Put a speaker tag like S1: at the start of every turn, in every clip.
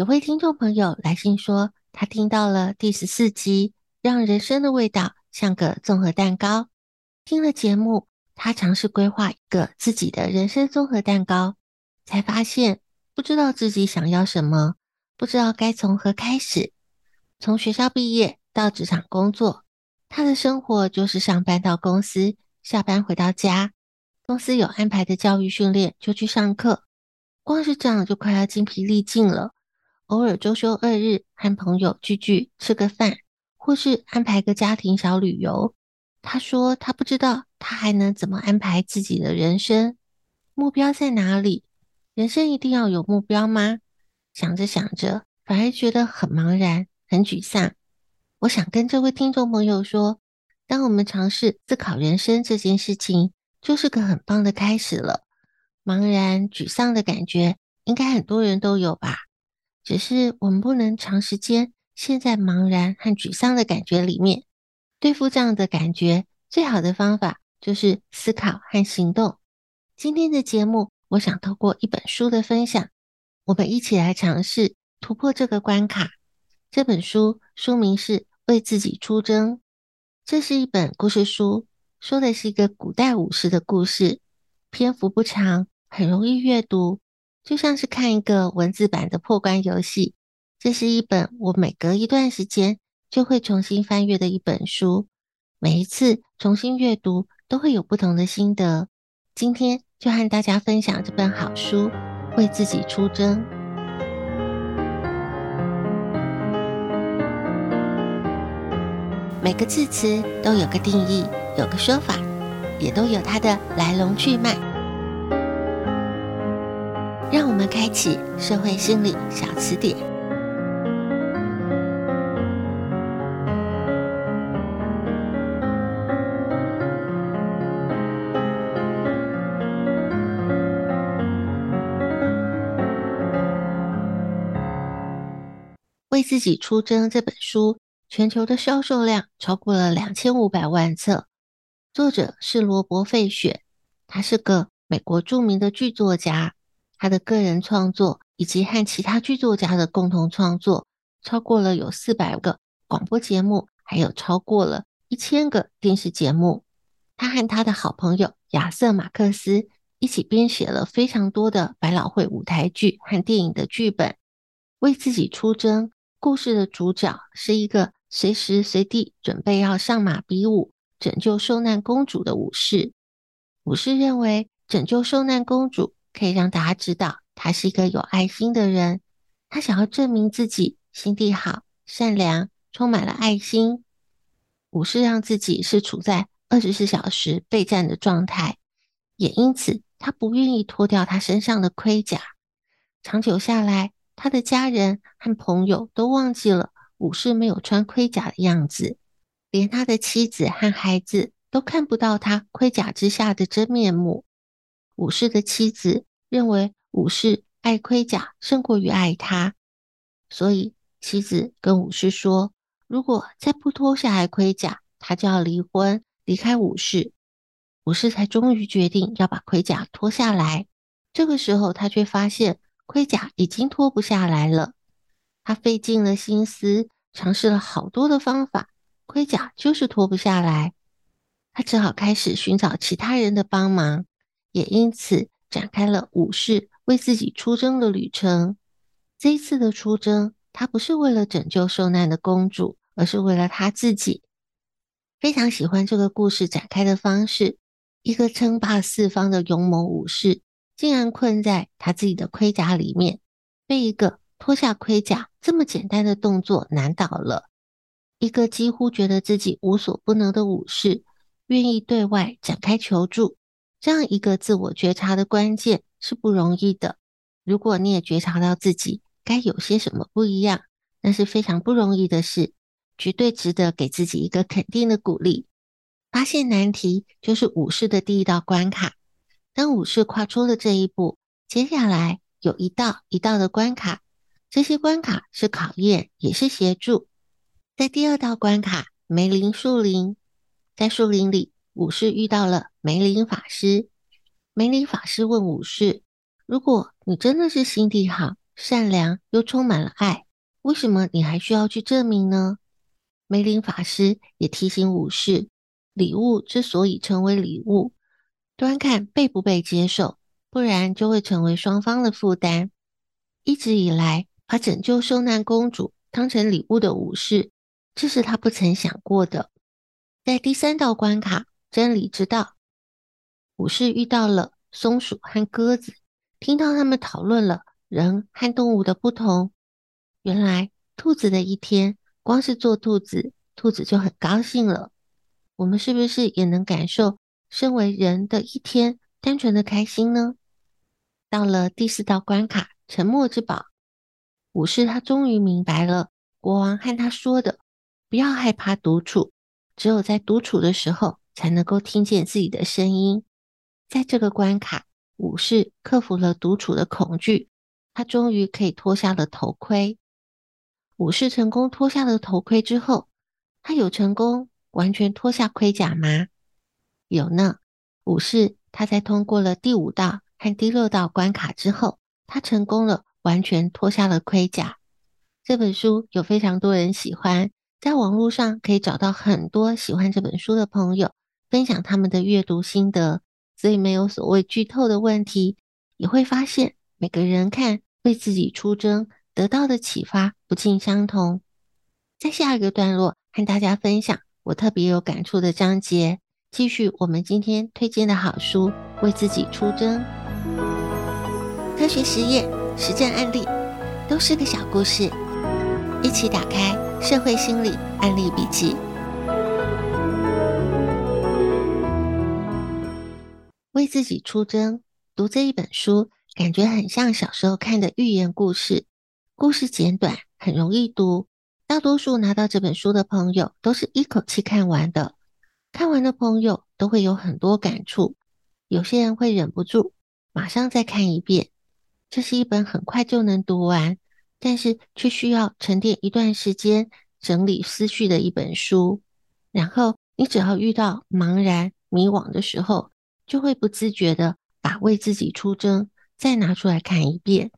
S1: 有位听众朋友来信说，他听到了第十四集，让人生的味道像个综合蛋糕。听了节目，他尝试规划一个自己的人生综合蛋糕，才发现不知道自己想要什么，不知道该从何开始。从学校毕业到职场工作，他的生活就是上班到公司，下班回到家。公司有安排的教育训练就去上课，光是这样就快要精疲力尽了。偶尔周休二日和朋友聚聚吃个饭，或是安排个家庭小旅游。他说他不知道他还能怎么安排自己的人生，目标在哪里？人生一定要有目标吗？想着想着，反而觉得很茫然、很沮丧。我想跟这位听众朋友说，当我们尝试思考人生这件事情，就是个很棒的开始了。茫然、沮丧的感觉，应该很多人都有吧？只是我们不能长时间陷在茫然和沮丧的感觉里面。对付这样的感觉，最好的方法就是思考和行动。今天的节目，我想透过一本书的分享，我们一起来尝试突破这个关卡。这本书书名是《为自己出征》，这是一本故事书，说的是一个古代武士的故事，篇幅不长，很容易阅读。就像是看一个文字版的破关游戏，这是一本我每隔一段时间就会重新翻阅的一本书。每一次重新阅读都会有不同的心得。今天就和大家分享这本好书，为自己出征。每个字词都有个定义，有个说法，也都有它的来龙去脉。让我们开启社会心理小词典。为自己出征这本书，全球的销售量超过了两千五百万册。作者是罗伯·费雪，他是个美国著名的剧作家。他的个人创作以及和其他剧作家的共同创作，超过了有四百个广播节目，还有超过了一千个电视节目。他和他的好朋友亚瑟·马克思一起编写了非常多的百老汇舞台剧和电影的剧本。为自己出征，故事的主角是一个随时随地准备要上马比武，拯救受难公主的武士。武士认为拯救受难公主。可以让大家知道他是一个有爱心的人，他想要证明自己心地好、善良，充满了爱心。武士让自己是处在二十四小时备战的状态，也因此他不愿意脱掉他身上的盔甲。长久下来，他的家人和朋友都忘记了武士没有穿盔甲的样子，连他的妻子和孩子都看不到他盔甲之下的真面目。武士的妻子认为武士爱盔甲胜过于爱他，所以妻子跟武士说：“如果再不脱下来盔甲，他就要离婚，离开武士。武士才终于决定要把盔甲脱下来。这个时候，他却发现盔甲已经脱不下来了。他费尽了心思，尝试了好多的方法，盔甲就是脱不下来。他只好开始寻找其他人的帮忙，也因此展开了武士为自己出征的旅程。这一次的出征，他不是为了拯救受难的公主，而是为了他自己。非常喜欢这个故事展开的方式，一个称霸四方的勇猛武士。竟然困在他自己的盔甲里面，被一个脱下盔甲这么简单的动作难倒了。一个几乎觉得自己无所不能的武士，愿意对外展开求助，这样一个自我觉察的关键是不容易的。如果你也觉察到自己该有些什么不一样，那是非常不容易的事，绝对值得给自己一个肯定的鼓励。发现难题就是武士的第一道关卡。当武士跨出了这一步，接下来有一道一道的关卡，这些关卡是考验，也是协助。在第二道关卡，梅林树林，在树林里，武士遇到了梅林法师。梅林法师问武士：“如果你真的是心地好、善良又充满了爱，为什么你还需要去证明呢？”梅林法师也提醒武士：礼物之所以成为礼物。端看被不被接受，不然就会成为双方的负担。一直以来，把拯救受难公主当成礼物的武士，这是他不曾想过的。在第三道关卡——真理之道，武士遇到了松鼠和鸽子，听到他们讨论了人和动物的不同。原来，兔子的一天，光是做兔子，兔子就很高兴了。我们是不是也能感受？身为人的一天，单纯的开心呢？到了第四道关卡——沉默之宝，武士他终于明白了国王和他说的：不要害怕独处，只有在独处的时候，才能够听见自己的声音。在这个关卡，武士克服了独处的恐惧，他终于可以脱下了头盔。武士成功脱下了头盔之后，他有成功完全脱下盔甲吗？有呢，武士他在通过了第五道和第六道关卡之后，他成功了，完全脱下了盔甲。这本书有非常多人喜欢，在网络上可以找到很多喜欢这本书的朋友分享他们的阅读心得，所以没有所谓剧透的问题。你会发现每个人看为自己出征得到的启发不尽相同。在下一个段落和大家分享我特别有感触的章节。继续我们今天推荐的好书《为自己出征》，科学实验、实战案例都是个小故事，一起打开《社会心理案例笔记》。为自己出征，读这一本书，感觉很像小时候看的寓言故事，故事简短，很容易读。大多数拿到这本书的朋友，都是一口气看完的。看完的朋友都会有很多感触，有些人会忍不住马上再看一遍。这是一本很快就能读完，但是却需要沉淀一段时间整理思绪的一本书。然后你只要遇到茫然迷惘的时候，就会不自觉地把为自己出征再拿出来看一遍，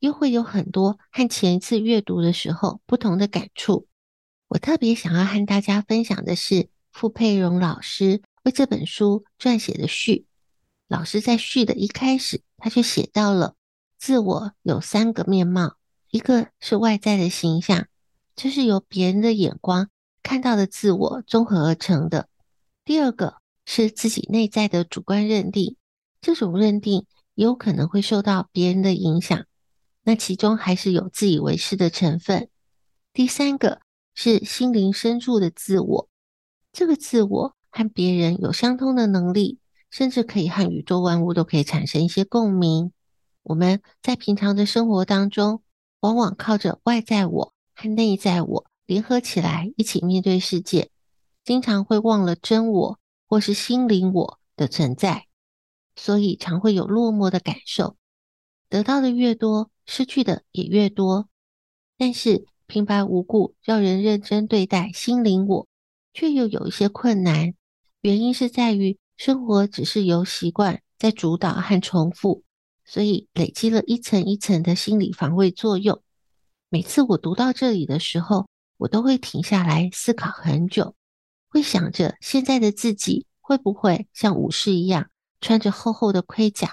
S1: 又会有很多和前一次阅读的时候不同的感触。我特别想要和大家分享的是。傅佩荣老师为这本书撰写的序，老师在序的一开始，他就写到了自我有三个面貌，一个是外在的形象，这是由别人的眼光看到的自我综合而成的；第二个是自己内在的主观认定，这种认定也有可能会受到别人的影响，那其中还是有自以为是的成分；第三个是心灵深处的自我。这个自我和别人有相通的能力，甚至可以和宇宙万物都可以产生一些共鸣。我们在平常的生活当中，往往靠着外在我和内在我联合起来一起面对世界，经常会忘了真我或是心灵我的存在，所以常会有落寞的感受。得到的越多，失去的也越多。但是平白无故要人认真对待心灵我，却又有一些困难。原因是在于生活只是由习惯在主导和重复，所以累积了一层一层的心理防卫作用。每次我读到这里的时候，我都会停下来思考很久，会想着现在的自己会不会像武士一样穿着厚厚的盔甲？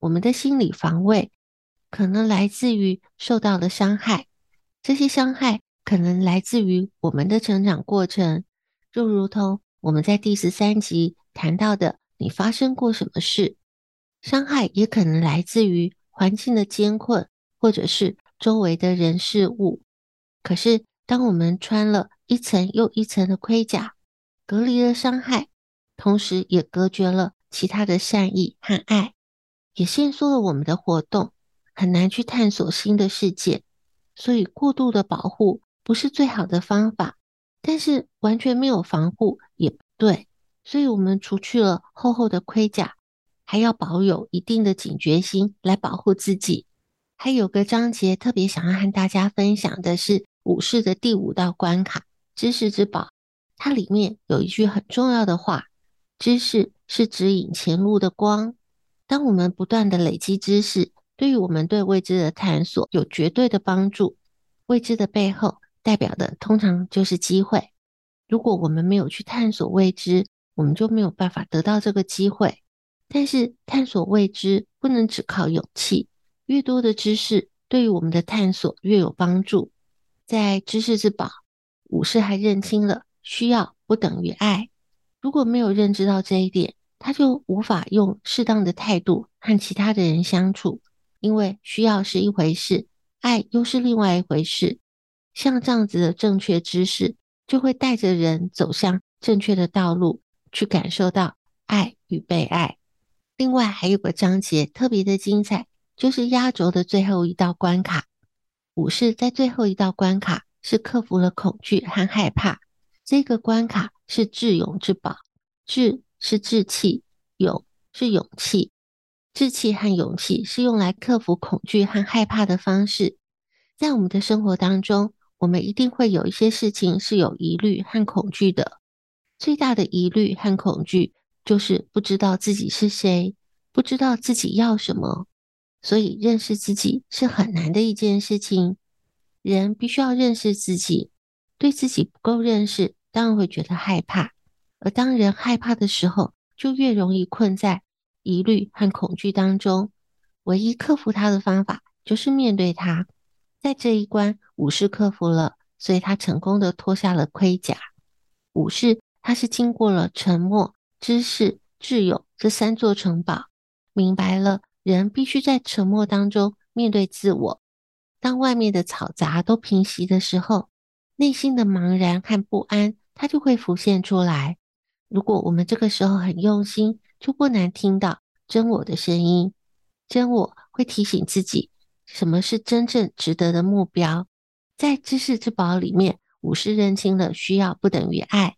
S1: 我们的心理防卫可能来自于受到的伤害，这些伤害可能来自于我们的成长过程，就如同我们在第十三集谈到的，你发生过什么事？伤害也可能来自于环境的艰困，或者是周围的人事物。可是，当我们穿了一层又一层的盔甲，隔离了伤害，同时也隔绝了其他的善意和爱。也限缩了我们的活动，很难去探索新的世界，所以过度的保护不是最好的方法。但是完全没有防护也不对，所以我们除去了厚厚的盔甲，还要保有一定的警觉心来保护自己。还有个章节特别想要和大家分享的是武士的第五道关卡——知识之宝。它里面有一句很重要的话：“知识是指引前路的光。”当我们不断的累积知识，对于我们对未知的探索有绝对的帮助。未知的背后代表的通常就是机会。如果我们没有去探索未知，我们就没有办法得到这个机会。但是探索未知不能只靠勇气，越多的知识对于我们的探索越有帮助。在知识之宝，武士还认清了需要不等于爱。如果没有认知到这一点，他就无法用适当的态度和其他的人相处，因为需要是一回事，爱又是另外一回事。像这样子的正确知识，就会带着人走向正确的道路，去感受到爱与被爱。另外还有个章节特别的精彩，就是压轴的最后一道关卡。武士在最后一道关卡是克服了恐惧和害怕，这个关卡是智勇之宝，智。是志气，勇是勇气，志气和勇气是用来克服恐惧和害怕的方式。在我们的生活当中，我们一定会有一些事情是有疑虑和恐惧的。最大的疑虑和恐惧就是不知道自己是谁，不知道自己要什么。所以，认识自己是很难的一件事情。人必须要认识自己，对自己不够认识，当然会觉得害怕。而当人害怕的时候，就越容易困在疑虑和恐惧当中。唯一克服它的方法，就是面对它。在这一关，武士克服了，所以他成功的脱下了盔甲。武士他是经过了沉默、知识、智勇这三座城堡，明白了人必须在沉默当中面对自我。当外面的嘈杂都平息的时候，内心的茫然和不安，它就会浮现出来。如果我们这个时候很用心，就不难听到真我的声音。真我会提醒自己，什么是真正值得的目标。在知识之宝里面，武士认清了需要不等于爱；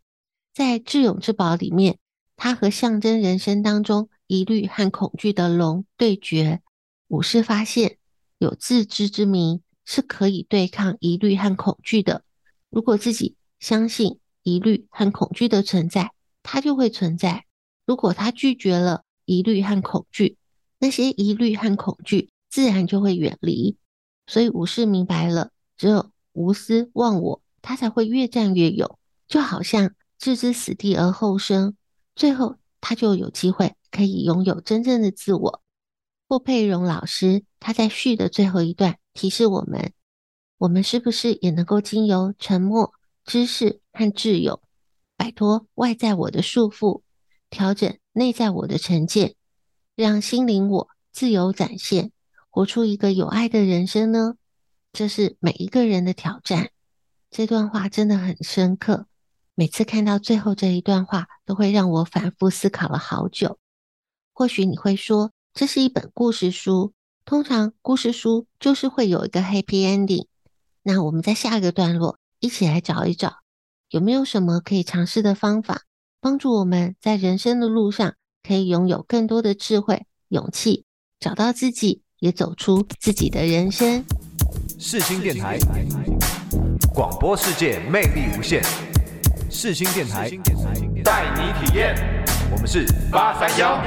S1: 在智勇之宝里面，他和象征人生当中疑虑和恐惧的龙对决。武士发现，有自知之明是可以对抗疑虑和恐惧的。如果自己相信疑虑和恐惧的存在，它就会存在。如果他拒绝了疑虑和恐惧，那些疑虑和恐惧自然就会远离。所以武士明白了，只有无私忘我，他才会越战越勇。就好像置之死地而后生，最后他就有机会可以拥有真正的自我。霍佩荣老师他在序的最后一段提示我们：我们是不是也能够经由沉默、知识和智勇？摆脱外在我的束缚，调整内在我的成见，让心灵我自由展现，活出一个有爱的人生呢？这是每一个人的挑战。这段话真的很深刻，每次看到最后这一段话，都会让我反复思考了好久。或许你会说，这是一本故事书，通常故事书就是会有一个 happy ending。那我们在下一个段落一起来找一找。有没有什么可以尝试的方法，帮助我们在人生的路上可以拥有更多的智慧、勇气，找到自己，也走出自己的人生？
S2: 世新电台。广播世界魅力无限，世新电台带你体验。我们是八三幺。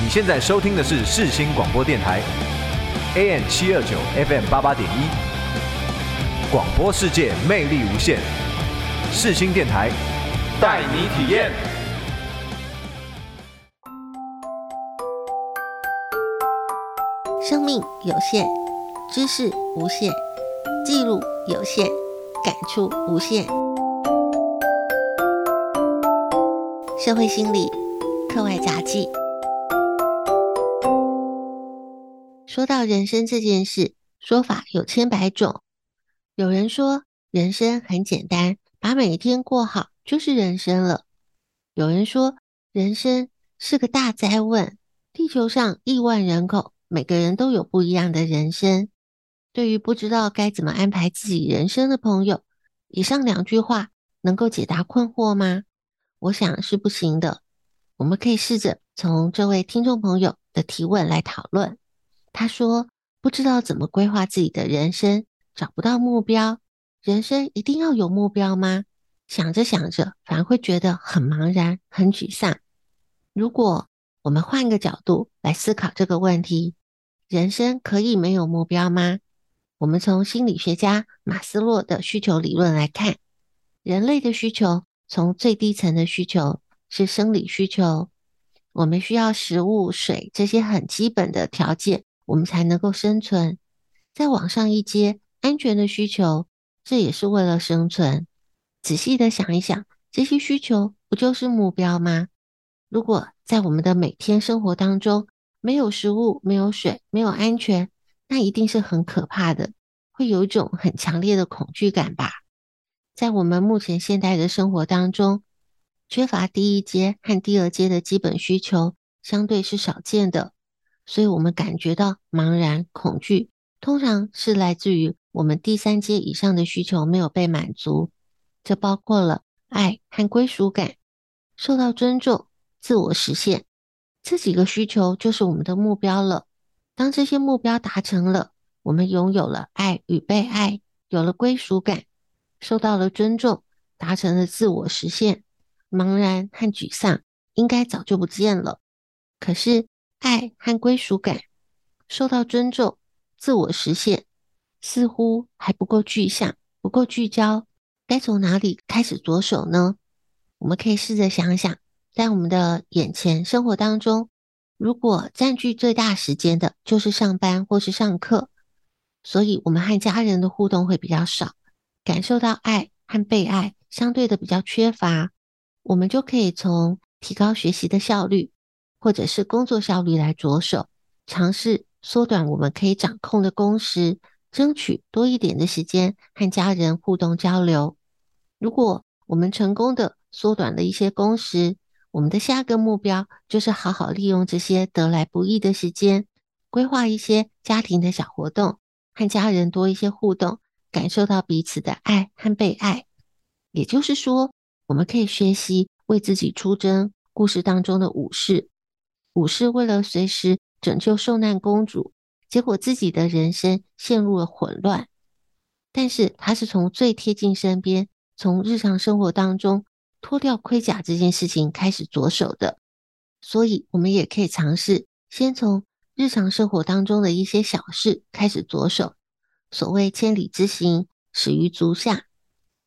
S2: 你现在收听的是世新广播电台，AM 七二九 FM 八八点一。广播世界魅力无限，世新电台带你体验。
S1: 生命有限，知识无限，记录有限，感触无限。社会心理课外杂记。说到人生这件事，说法有千百种。有人说人生很简单，把每一天过好就是人生了。有人说人生是个大哉问，地球上亿万人口。每个人都有不一样的人生。对于不知道该怎么安排自己人生的朋友，以上两句话能够解答困惑吗？我想是不行的。我们可以试着从这位听众朋友的提问来讨论。他说：“不知道怎么规划自己的人生，找不到目标。人生一定要有目标吗？想着想着，反而会觉得很茫然、很沮丧。如果我们换个角度来思考这个问题。”人生可以没有目标吗？我们从心理学家马斯洛的需求理论来看，人类的需求从最低层的需求是生理需求，我们需要食物、水这些很基本的条件，我们才能够生存。再往上一阶，安全的需求，这也是为了生存。仔细的想一想，这些需求不就是目标吗？如果在我们的每天生活当中，没有食物，没有水，没有安全，那一定是很可怕的，会有一种很强烈的恐惧感吧。在我们目前现代的生活当中，缺乏第一阶和第二阶的基本需求，相对是少见的，所以我们感觉到茫然、恐惧，通常是来自于我们第三阶以上的需求没有被满足。这包括了爱和归属感，受到尊重、自我实现。这几个需求就是我们的目标了。当这些目标达成了，我们拥有了爱与被爱，有了归属感，受到了尊重，达成了自我实现，茫然和沮丧应该早就不见了。可是，爱和归属感，受到尊重，自我实现，似乎还不够具象，不够聚焦。该从哪里开始着手呢？我们可以试着想想。在我们的眼前生活当中，如果占据最大时间的就是上班或是上课，所以我们和家人的互动会比较少，感受到爱和被爱相对的比较缺乏，我们就可以从提高学习的效率或者是工作效率来着手，尝试缩短我们可以掌控的工时，争取多一点的时间和家人互动交流。如果我们成功的缩短了一些工时，我们的下个目标就是好好利用这些得来不易的时间，规划一些家庭的小活动，和家人多一些互动，感受到彼此的爱和被爱。也就是说，我们可以学习为自己出征。故事当中的武士，武士为了随时拯救受难公主，结果自己的人生陷入了混乱。但是他是从最贴近身边，从日常生活当中。脱掉盔甲这件事情开始着手的，所以我们也可以尝试先从日常生活当中的一些小事开始着手。所谓千里之行，始于足下。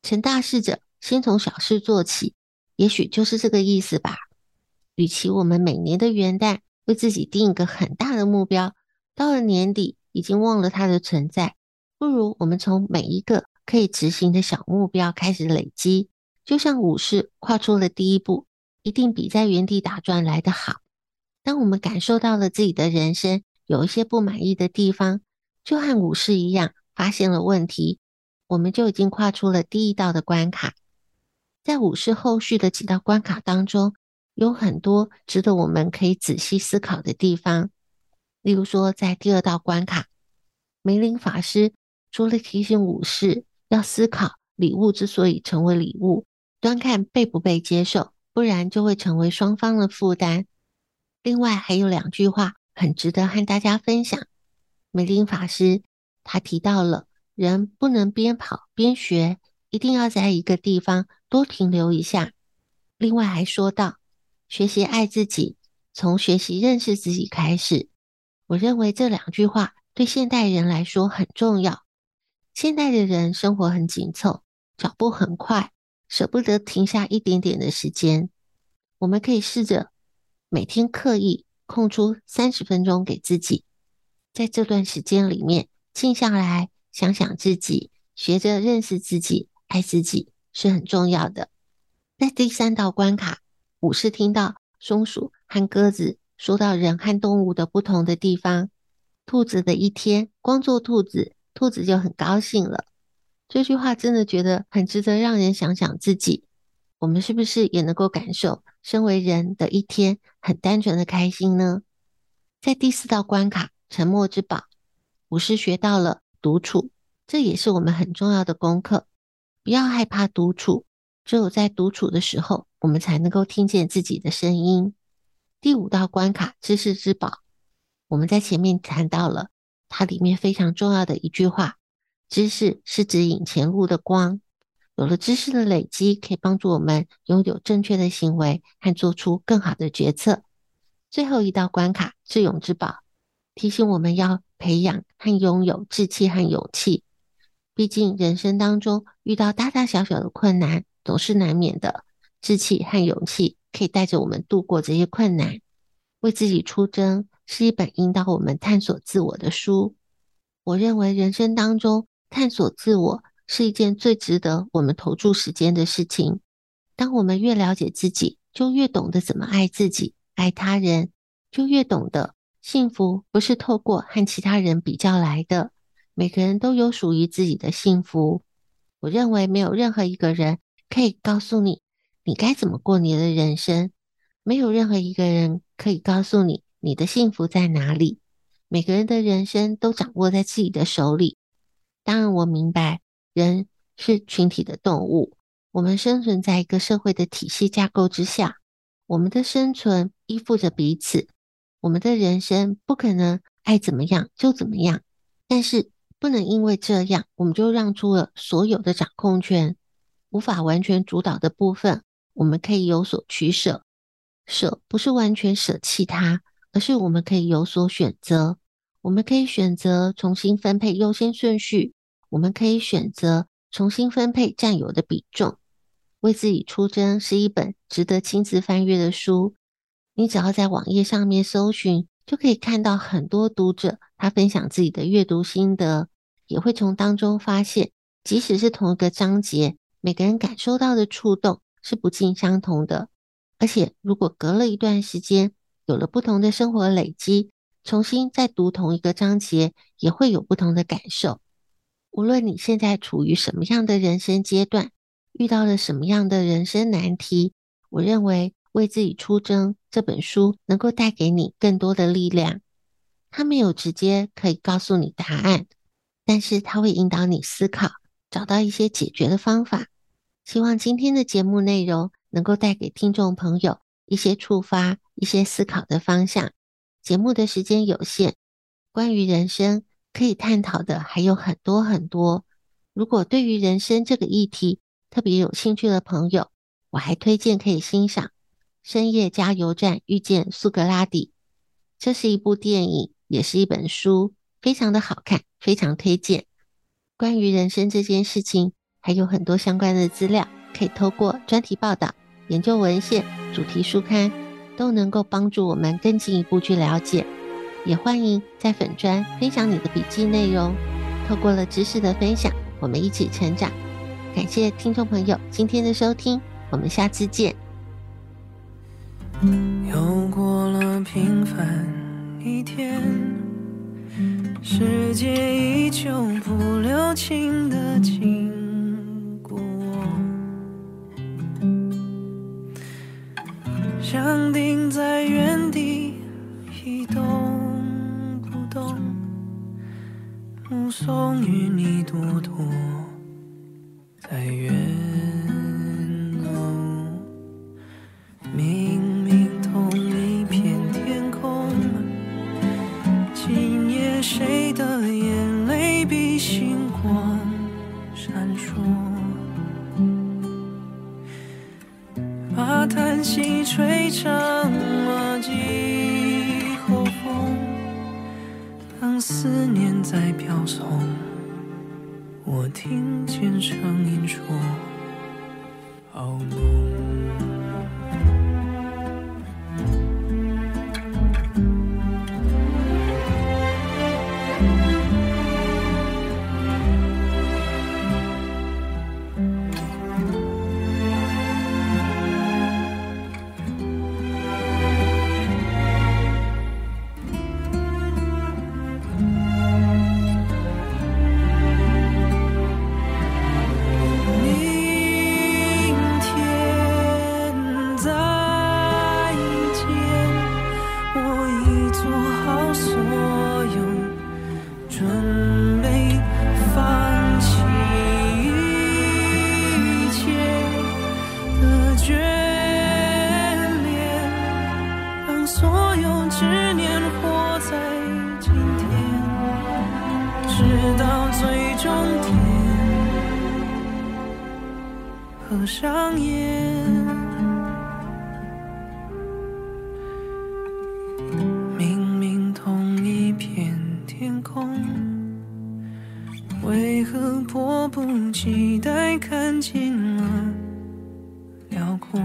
S1: 成大事者先从小事做起，也许就是这个意思吧。与其我们每年的元旦为自己定一个很大的目标，到了年底已经忘了它的存在，不如我们从每一个可以执行的小目标开始累积。就像武士跨出了第一步，一定比在原地打转来得好。当我们感受到了自己的人生有一些不满意的地方，就和武士一样，发现了问题，我们就已经跨出了第一道的关卡。在武士后续的几道关卡当中，有很多值得我们可以仔细思考的地方。例如说，在第二道关卡，梅林法师除了提醒武士要思考礼物之所以成为礼物。端看被不被接受，不然就会成为双方的负担。另外还有两句话很值得和大家分享：美林法师他提到了，人不能边跑边学，一定要在一个地方多停留一下。另外还说到，学习爱自己，从学习认识自己开始。我认为这两句话对现代人来说很重要。现代的人生活很紧凑，脚步很快，舍不得停下一点点的时间。我们可以试着每天刻意空出三十分钟给自己，在这段时间里面静下来，想想自己，学着认识自己，爱自己是很重要的。在第三道关卡，武士听到松鼠和鸽子说到人和动物的不同的地方。兔子的一天，光做兔子，兔子就很高兴了。这句话真的觉得很值得让人想想自己，我们是不是也能够感受身为人的一天很单纯的开心呢？在第四道关卡，沉默之宝，武士学到了独处，这也是我们很重要的功课。不要害怕独处。只有在独处的时候，我们才能够听见自己的声音。第五道关卡，知识之宝，我们在前面谈到了它里面非常重要的一句话：知识是指引前路的光。有了知识的累积，可以帮助我们拥有正确的行为和做出更好的决策。最后一道关卡，智勇之宝，提醒我们要培养和拥有志气和勇气。毕竟人生当中遇到大大小小的困难。总是难免的，志气和勇气可以带着我们度过这些困难。为自己出征是一本引导我们探索自我的书。我认为人生当中探索自我是一件最值得我们投注时间的事情。当我们越了解自己，就越懂得怎么爱自己、爱他人，就越懂得幸福不是透过和其他人比较来的。每个人都有属于自己的幸福。我认为没有任何一个人。可以告诉你，你该怎么过你的人生。没有任何一个人可以告诉你，你的幸福在哪里。每个人的人生都掌握在自己的手里。当然，我明白，人是群体的动物，我们生存在一个社会的体系架构之下，我们的生存依附着彼此。我们的人生不可能爱怎么样就怎么样，但是不能因为这样，我们就让出了所有的掌控权。无法完全主导的部分，我们可以有所取舍。舍不是完全舍弃它，而是我们可以有所选择。我们可以选择重新分配优先顺序，我们可以选择重新分配占有的比重。为自己出征是一本值得亲自翻阅的书。你只要在网页上面搜寻，就可以看到很多读者他分享自己的阅读心得，也会从当中发现，即使是同一个章节。每个人感受到的触动是不尽相同的，而且如果隔了一段时间，有了不同的生活累积，重新再读同一个章节，也会有不同的感受。无论你现在处于什么样的人生阶段，遇到了什么样的人生难题，我认为《为自己出征》这本书能够带给你更多的力量。它没有直接可以告诉你答案，但是它会引导你思考，找到一些解决的方法。希望今天的节目内容能够带给听众朋友一些触发、一些思考的方向。节目的时间有限，关于人生可以探讨的还有很多很多。如果对于人生这个议题特别有兴趣的朋友，我还推荐可以欣赏《深夜加油站遇见苏格拉底》。这是一部电影，也是一本书，非常的好看，非常推荐。关于人生这件事情。还有很多相关的资料，可以透过专题报道、研究文献、主题书刊，都能够帮助我们更进一步去了解。也欢迎在粉专分享你的笔记内容。透过了知识的分享，我们一起成长。感谢听众朋友今天的收听，我们下次见。
S3: 又过了平凡一天，世界依旧不留情的经多为何迫不及待看尽了辽阔？